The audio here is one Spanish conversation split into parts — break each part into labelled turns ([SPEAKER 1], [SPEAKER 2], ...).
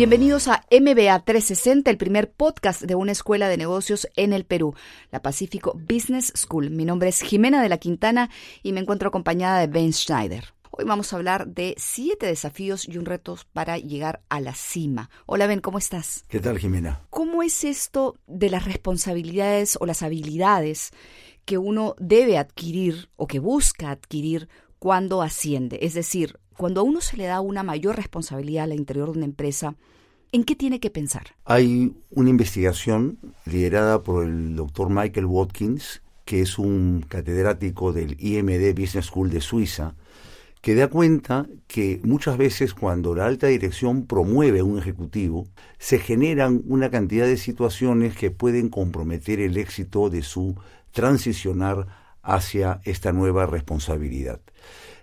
[SPEAKER 1] Bienvenidos a MBA 360, el primer podcast de una escuela de negocios en el Perú, la Pacífico Business School. Mi nombre es Jimena de la Quintana y me encuentro acompañada de Ben Schneider. Hoy vamos a hablar de siete desafíos y un reto para llegar a la cima. Hola Ben, ¿cómo estás?
[SPEAKER 2] ¿Qué tal Jimena?
[SPEAKER 1] ¿Cómo es esto de las responsabilidades o las habilidades que uno debe adquirir o que busca adquirir cuando asciende? Es decir, cuando a uno se le da una mayor responsabilidad al interior de una empresa, ¿en qué tiene que pensar?
[SPEAKER 2] Hay una investigación liderada por el doctor Michael Watkins, que es un catedrático del IMD Business School de Suiza, que da cuenta que muchas veces cuando la alta dirección promueve a un ejecutivo, se generan una cantidad de situaciones que pueden comprometer el éxito de su transicionar hacia esta nueva responsabilidad.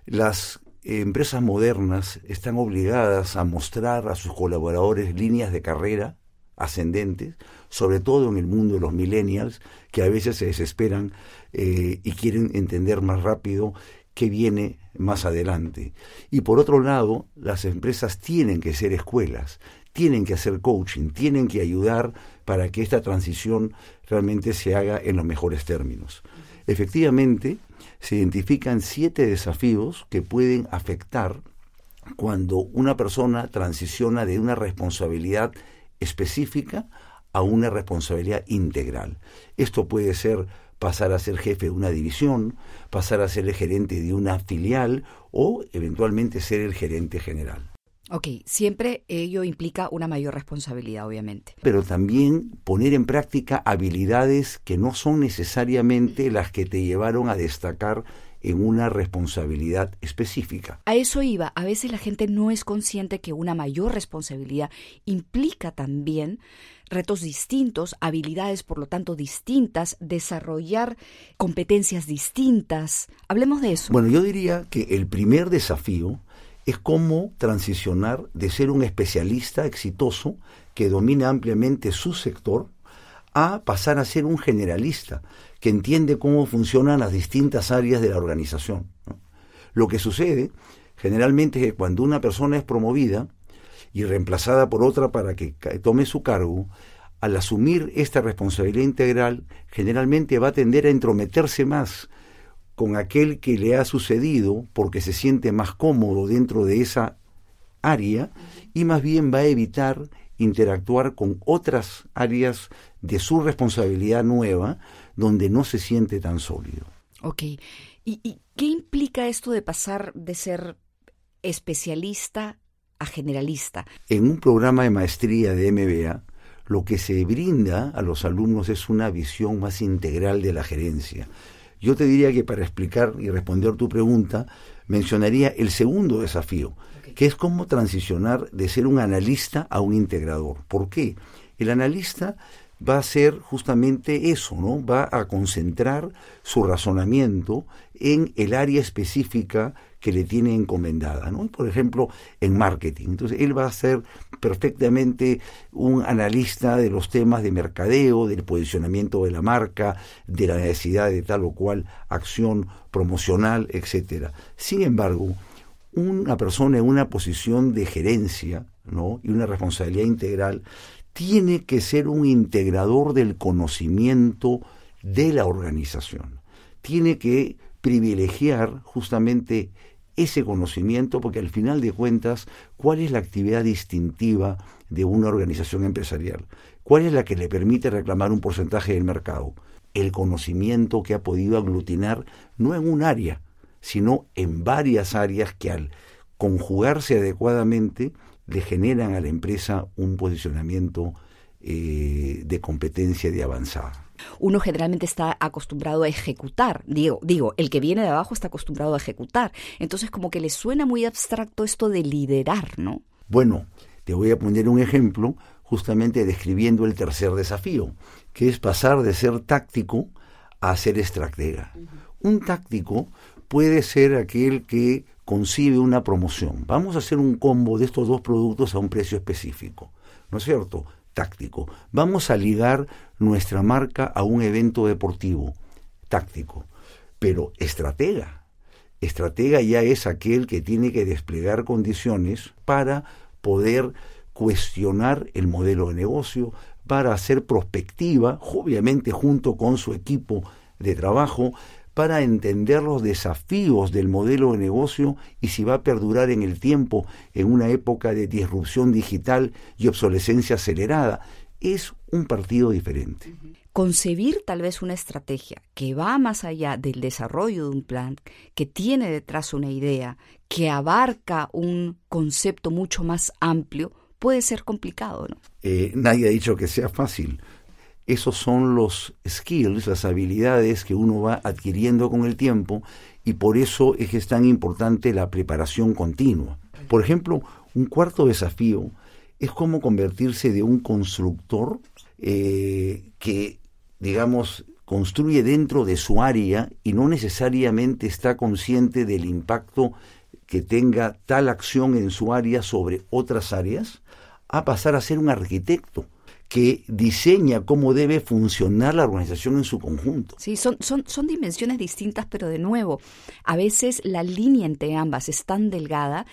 [SPEAKER 2] Las empresas modernas están obligadas a mostrar a sus colaboradores líneas de carrera ascendentes, sobre todo en el mundo de los millennials, que a veces se desesperan eh, y quieren entender más rápido qué viene más adelante. Y por otro lado, las empresas tienen que ser escuelas, tienen que hacer coaching, tienen que ayudar para que esta transición realmente se haga en los mejores términos. Efectivamente, se identifican siete desafíos que pueden afectar cuando una persona transiciona de una responsabilidad específica a una responsabilidad integral. Esto puede ser pasar a ser jefe de una división, pasar a ser el gerente de una filial o eventualmente ser el gerente general.
[SPEAKER 1] Ok, siempre ello implica una mayor responsabilidad, obviamente.
[SPEAKER 2] Pero también poner en práctica habilidades que no son necesariamente las que te llevaron a destacar en una responsabilidad específica.
[SPEAKER 1] A eso iba. A veces la gente no es consciente que una mayor responsabilidad implica también retos distintos, habilidades por lo tanto distintas, desarrollar competencias distintas. Hablemos de eso.
[SPEAKER 2] Bueno, yo diría que el primer desafío es cómo transicionar de ser un especialista exitoso que domina ampliamente su sector a pasar a ser un generalista que entiende cómo funcionan las distintas áreas de la organización. Lo que sucede generalmente es que cuando una persona es promovida y reemplazada por otra para que tome su cargo, al asumir esta responsabilidad integral, generalmente va a tender a entrometerse más con aquel que le ha sucedido porque se siente más cómodo dentro de esa área y más bien va a evitar interactuar con otras áreas de su responsabilidad nueva donde no se siente tan sólido.
[SPEAKER 1] Ok. ¿Y, qué implica esto de pasar de ser especialista a generalista?
[SPEAKER 2] En un programa de maestría de MBA, lo que se brinda a los alumnos es una visión más integral de la gerencia yo te diría que para explicar y responder tu pregunta, mencionaría el segundo desafío, que es cómo transicionar de ser un analista a un integrador. ¿Por qué? El analista va a ser justamente eso, ¿no? Va a concentrar su razonamiento en el área específica que le tiene encomendada, ¿no? Por ejemplo, en marketing. Entonces, él va a ser perfectamente un analista de los temas de mercadeo, del posicionamiento de la marca, de la necesidad de tal o cual acción promocional, etcétera. Sin embargo, una persona en una posición de gerencia, ¿no? y una responsabilidad integral tiene que ser un integrador del conocimiento de la organización. Tiene que privilegiar justamente ese conocimiento porque al final de cuentas, ¿cuál es la actividad distintiva de una organización empresarial? ¿Cuál es la que le permite reclamar un porcentaje del mercado? El conocimiento que ha podido aglutinar no en un área, sino en varias áreas que al conjugarse adecuadamente le generan a la empresa un posicionamiento eh, de competencia de avanzada
[SPEAKER 1] uno generalmente está acostumbrado a ejecutar. Digo, digo, el que viene de abajo está acostumbrado a ejecutar. Entonces como que le suena muy abstracto esto de liderar, ¿no?
[SPEAKER 2] Bueno, te voy a poner un ejemplo justamente describiendo el tercer desafío, que es pasar de ser táctico a ser estratega. Un táctico puede ser aquel que concibe una promoción. Vamos a hacer un combo de estos dos productos a un precio específico. ¿No es cierto? Táctico. Vamos a ligar nuestra marca a un evento deportivo, táctico. Pero estratega. Estratega ya es aquel que tiene que desplegar condiciones para poder cuestionar el modelo de negocio, para hacer prospectiva, obviamente junto con su equipo de trabajo, para entender los desafíos del modelo de negocio y si va a perdurar en el tiempo en una época de disrupción digital y obsolescencia acelerada. Es un partido diferente.
[SPEAKER 1] Concebir tal vez una estrategia que va más allá del desarrollo de un plan, que tiene detrás una idea, que abarca un concepto mucho más amplio, puede ser complicado, ¿no?
[SPEAKER 2] Eh, nadie ha dicho que sea fácil. Esos son los skills, las habilidades que uno va adquiriendo con el tiempo y por eso es que es tan importante la preparación continua. Por ejemplo, un cuarto desafío es cómo convertirse de un constructor eh, que, digamos, construye dentro de su área y no necesariamente está consciente del impacto que tenga tal acción en su área sobre otras áreas, a pasar a ser un arquitecto que diseña cómo debe funcionar la organización en su conjunto.
[SPEAKER 1] Sí, son, son, son dimensiones distintas, pero de nuevo, a veces la línea entre ambas es tan delgada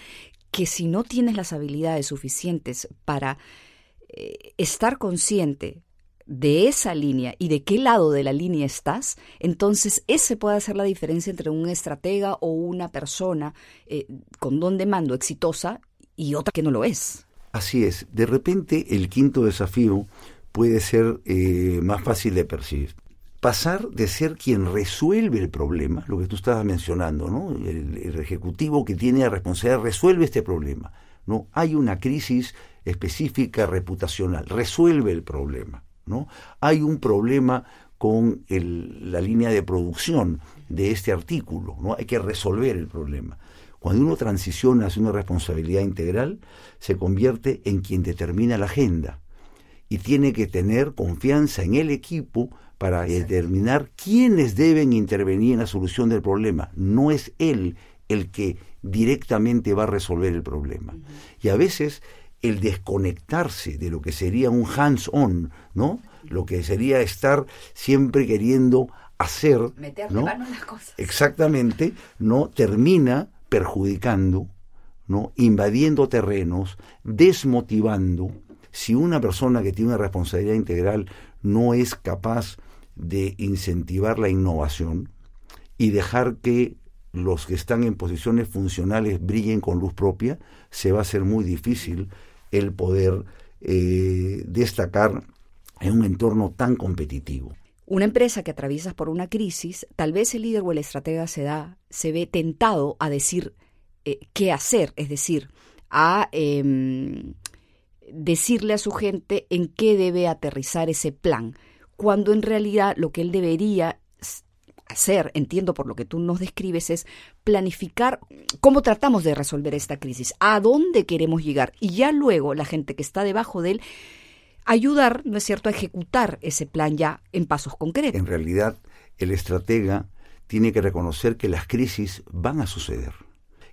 [SPEAKER 1] que si no tienes las habilidades suficientes para eh, estar consciente de esa línea y de qué lado de la línea estás, entonces ese puede hacer la diferencia entre un estratega o una persona eh, con don de mando exitosa y otra que no lo es.
[SPEAKER 2] Así es, de repente el quinto desafío puede ser eh, más fácil de percibir. Pasar de ser quien resuelve el problema, lo que tú estabas mencionando, ¿no? El, ejecutivo que tiene la responsabilidad resuelve este problema. ¿no? Hay una crisis específica reputacional, resuelve el problema. ¿no? Hay un problema con el, la línea de producción de este artículo, ¿no? hay que resolver el problema. Cuando uno transiciona hacia una responsabilidad integral, se convierte en quien determina la agenda y tiene que tener confianza en el equipo para determinar quiénes deben intervenir en la solución del problema. No es él el que directamente va a resolver el problema. Y a veces el desconectarse de lo que sería un hands-on, ¿no? Lo que sería estar siempre queriendo hacer,
[SPEAKER 1] Meterle
[SPEAKER 2] ¿no?
[SPEAKER 1] mano en las cosas.
[SPEAKER 2] Exactamente, no termina perjudicando, ¿no? invadiendo terrenos, desmotivando. Si una persona que tiene una responsabilidad integral no es capaz de incentivar la innovación y dejar que los que están en posiciones funcionales brillen con luz propia, se va a hacer muy difícil el poder eh, destacar en un entorno tan competitivo.
[SPEAKER 1] Una empresa que atraviesa por una crisis, tal vez el líder o el estratega se da, se ve tentado a decir eh, qué hacer, es decir, a eh, decirle a su gente en qué debe aterrizar ese plan, cuando en realidad lo que él debería hacer, entiendo por lo que tú nos describes, es planificar cómo tratamos de resolver esta crisis, a dónde queremos llegar y ya luego la gente que está debajo de él ayudar, ¿no es cierto?, a ejecutar ese plan ya en pasos concretos.
[SPEAKER 2] En realidad, el estratega tiene que reconocer que las crisis van a suceder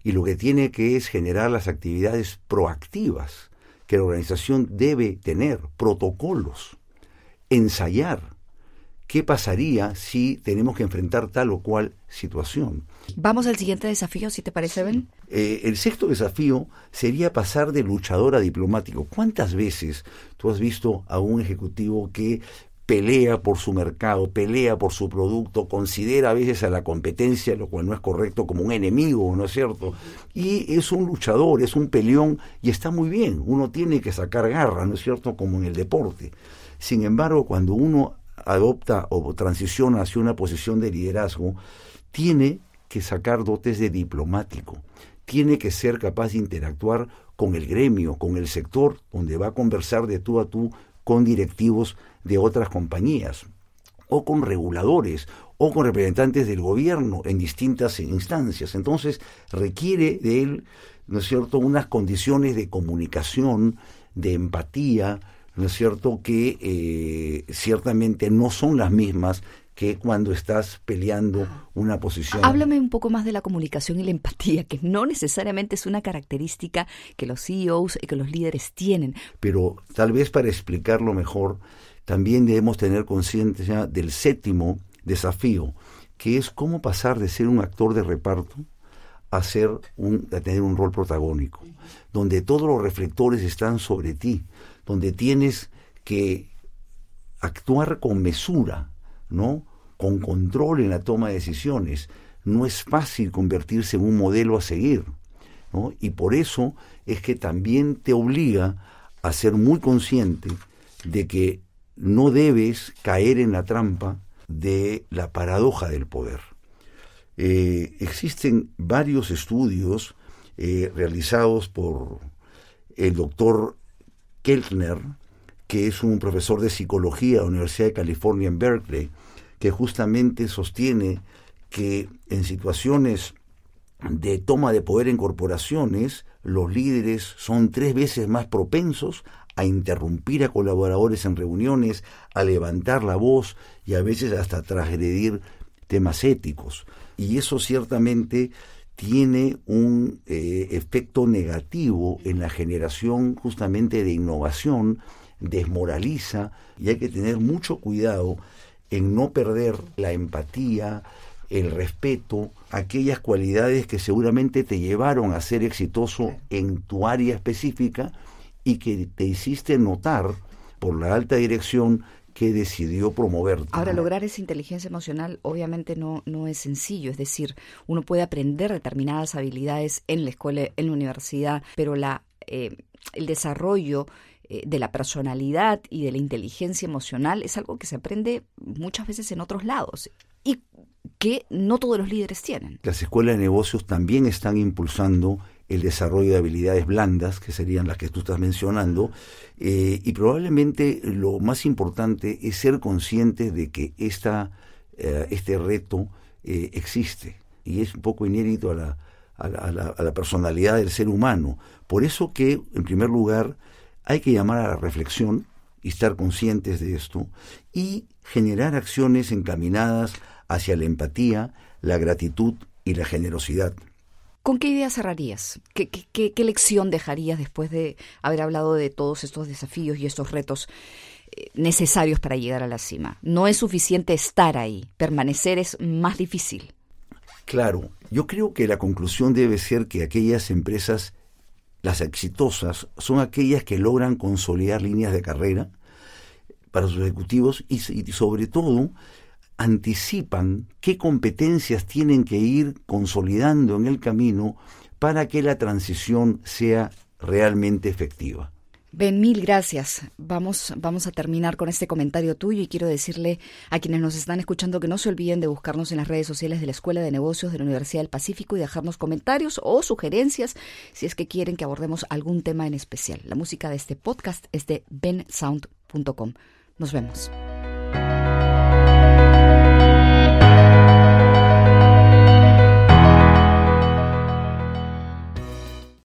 [SPEAKER 2] y lo que tiene que es generar las actividades proactivas que la organización debe tener, protocolos, ensayar qué pasaría si tenemos que enfrentar tal o cual situación.
[SPEAKER 1] Vamos al siguiente desafío, si te parece, Ben.
[SPEAKER 2] Eh, el sexto desafío sería pasar de luchador a diplomático. ¿Cuántas veces tú has visto a un ejecutivo que pelea por su mercado, pelea por su producto, considera a veces a la competencia, lo cual no es correcto, como un enemigo, ¿no es cierto? Y es un luchador, es un peleón y está muy bien, uno tiene que sacar garra, ¿no es cierto?, como en el deporte. Sin embargo, cuando uno adopta o transiciona hacia una posición de liderazgo, tiene que sacar dotes de diplomático, tiene que ser capaz de interactuar con el gremio, con el sector, donde va a conversar de tú a tú con directivos de otras compañías, o con reguladores, o con representantes del gobierno en distintas instancias. Entonces requiere de él, ¿no es cierto?, unas condiciones de comunicación, de empatía, ¿no es cierto?, que eh, ciertamente no son las mismas que cuando estás peleando una posición.
[SPEAKER 1] Háblame un poco más de la comunicación y la empatía, que no necesariamente es una característica que los CEOs y que los líderes tienen.
[SPEAKER 2] Pero tal vez para explicarlo mejor, también debemos tener conciencia del séptimo desafío, que es cómo pasar de ser un actor de reparto a, ser un, a tener un rol protagónico, donde todos los reflectores están sobre ti, donde tienes que actuar con mesura, ¿no? Con control en la toma de decisiones. No es fácil convertirse en un modelo a seguir, ¿no? Y por eso es que también te obliga a ser muy consciente de que no debes caer en la trampa de la paradoja del poder. Eh, existen varios estudios eh, realizados por el doctor Keltner, que es un profesor de psicología de la Universidad de California en Berkeley, que justamente sostiene que en situaciones de toma de poder en corporaciones, los líderes son tres veces más propensos a interrumpir a colaboradores en reuniones, a levantar la voz y a veces hasta transgredir temas éticos. Y eso ciertamente tiene un eh, efecto negativo en la generación justamente de innovación, desmoraliza y hay que tener mucho cuidado en no perder la empatía, el respeto, aquellas cualidades que seguramente te llevaron a ser exitoso en tu área específica y que te hiciste notar por la alta dirección que decidió promover.
[SPEAKER 1] Ahora, lograr esa inteligencia emocional obviamente no, no es sencillo, es decir, uno puede aprender determinadas habilidades en la escuela, en la universidad, pero la, eh, el desarrollo eh, de la personalidad y de la inteligencia emocional es algo que se aprende muchas veces en otros lados y que no todos los líderes tienen.
[SPEAKER 2] Las escuelas de negocios también están impulsando el desarrollo de habilidades blandas, que serían las que tú estás mencionando, eh, y probablemente lo más importante es ser consciente de que esta, eh, este reto eh, existe y es un poco inédito a la, a, la, a la personalidad del ser humano. Por eso que, en primer lugar, hay que llamar a la reflexión y estar conscientes de esto y generar acciones encaminadas hacia la empatía, la gratitud y la generosidad.
[SPEAKER 1] ¿Con qué idea cerrarías? ¿Qué, lección dejarías después de haber hablado de todos estos desafíos y estos retos eh, necesarios para llegar a la cima? No es suficiente estar ahí, permanecer es más difícil.
[SPEAKER 2] Claro, yo creo que la conclusión debe ser que aquellas empresas, las exitosas, son aquellas que logran consolidar líneas de carrera para sus ejecutivos y sobre todo anticipan qué competencias tienen que ir consolidando en el camino para que la transición sea realmente efectiva.
[SPEAKER 1] Ben, mil gracias. Vamos, vamos a terminar con este comentario tuyo y quiero decirle a quienes nos están escuchando que no se olviden de buscarnos en las redes sociales de la Escuela de Negocios de la Universidad del Pacífico y dejarnos comentarios o sugerencias si es que quieren que abordemos algún tema en especial. La música de este podcast es de bensound.com. Nos vemos.